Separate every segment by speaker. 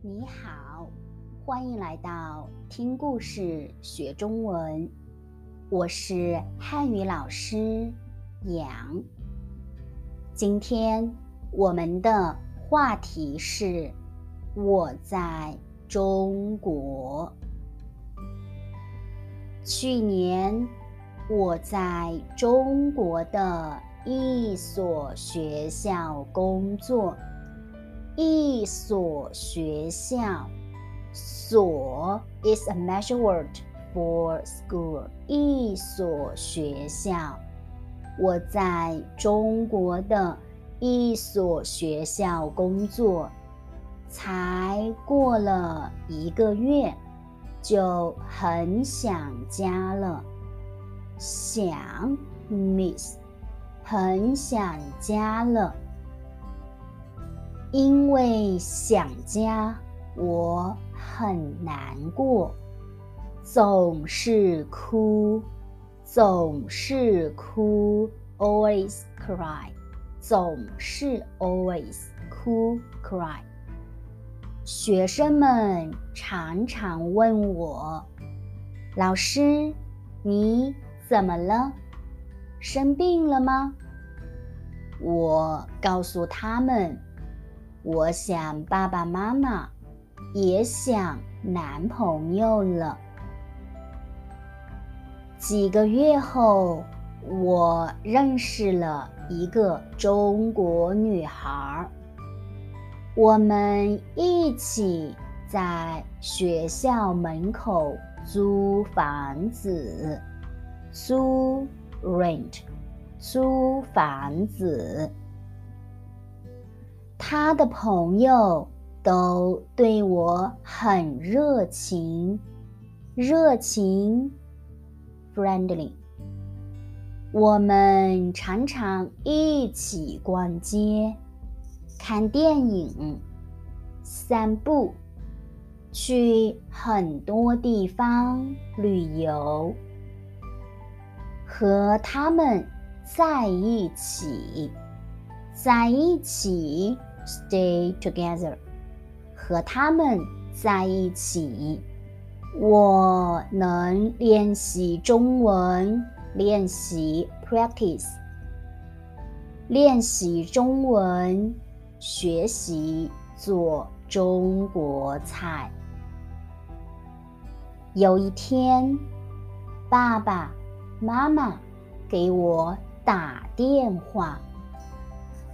Speaker 1: 你好，欢迎来到听故事学中文。我是汉语老师杨。今天我们的话题是我在中国。去年我在中国的一所学校工作。一所学校，所 is a measure word for school。一所学校，我在中国的一所学校工作，才过了一个月，就很想家了。想，miss，很想家了。因为想家，我很难过，总是哭，总是哭，always cry，总是 always 哭 cry。学生们常常问我：“老师，你怎么了？生病了吗？”我告诉他们。我想爸爸妈妈，也想男朋友了。几个月后，我认识了一个中国女孩，我们一起在学校门口租房子，租 rent，租房子。他的朋友都对我很热情，热情，friendly。我们常常一起逛街、看电影、散步，去很多地方旅游。和他们在一起，在一起。Stay together，和他们在一起，我能练习中文，练习 practice，练习中文，学习做中国菜。有一天，爸爸妈妈给我打电话，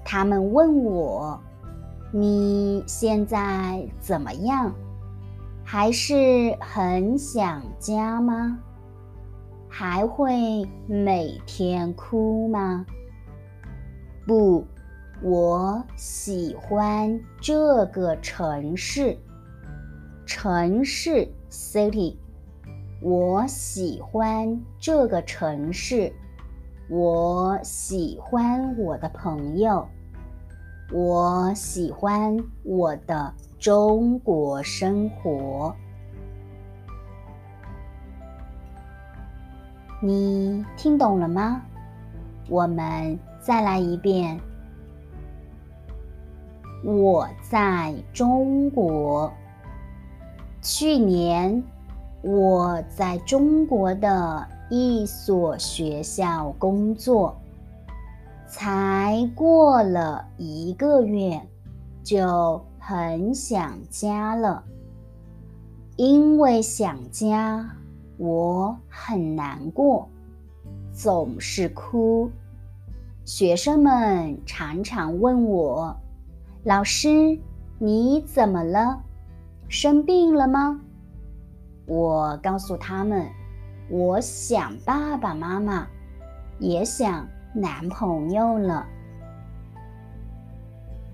Speaker 1: 他们问我。你现在怎么样？还是很想家吗？还会每天哭吗？不，我喜欢这个城市。城市 city，我喜欢这个城市。我喜欢我的朋友。我喜欢我的中国生活。你听懂了吗？我们再来一遍。我在中国。去年我在中国的一所学校工作。才过了一个月，就很想家了。因为想家，我很难过，总是哭。学生们常常问我：“老师，你怎么了？生病了吗？”我告诉他们：“我想爸爸妈妈，也想。”男朋友了。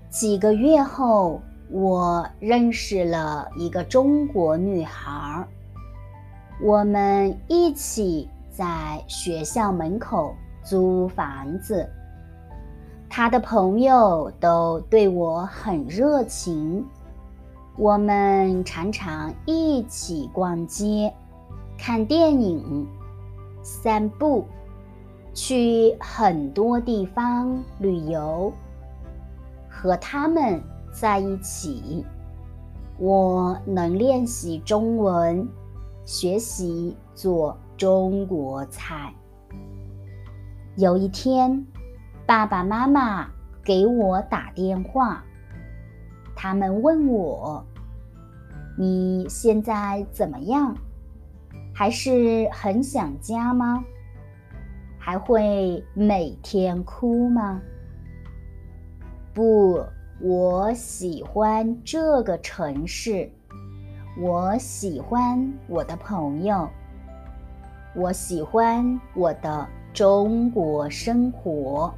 Speaker 1: 几个月后，我认识了一个中国女孩，我们一起在学校门口租房子。她的朋友都对我很热情，我们常常一起逛街、看电影、散步。去很多地方旅游，和他们在一起，我能练习中文，学习做中国菜。有一天，爸爸妈妈给我打电话，他们问我：“你现在怎么样？还是很想家吗？还会每天哭吗？”不，我喜欢这个城市，我喜欢我的朋友，我喜欢我的中国生活。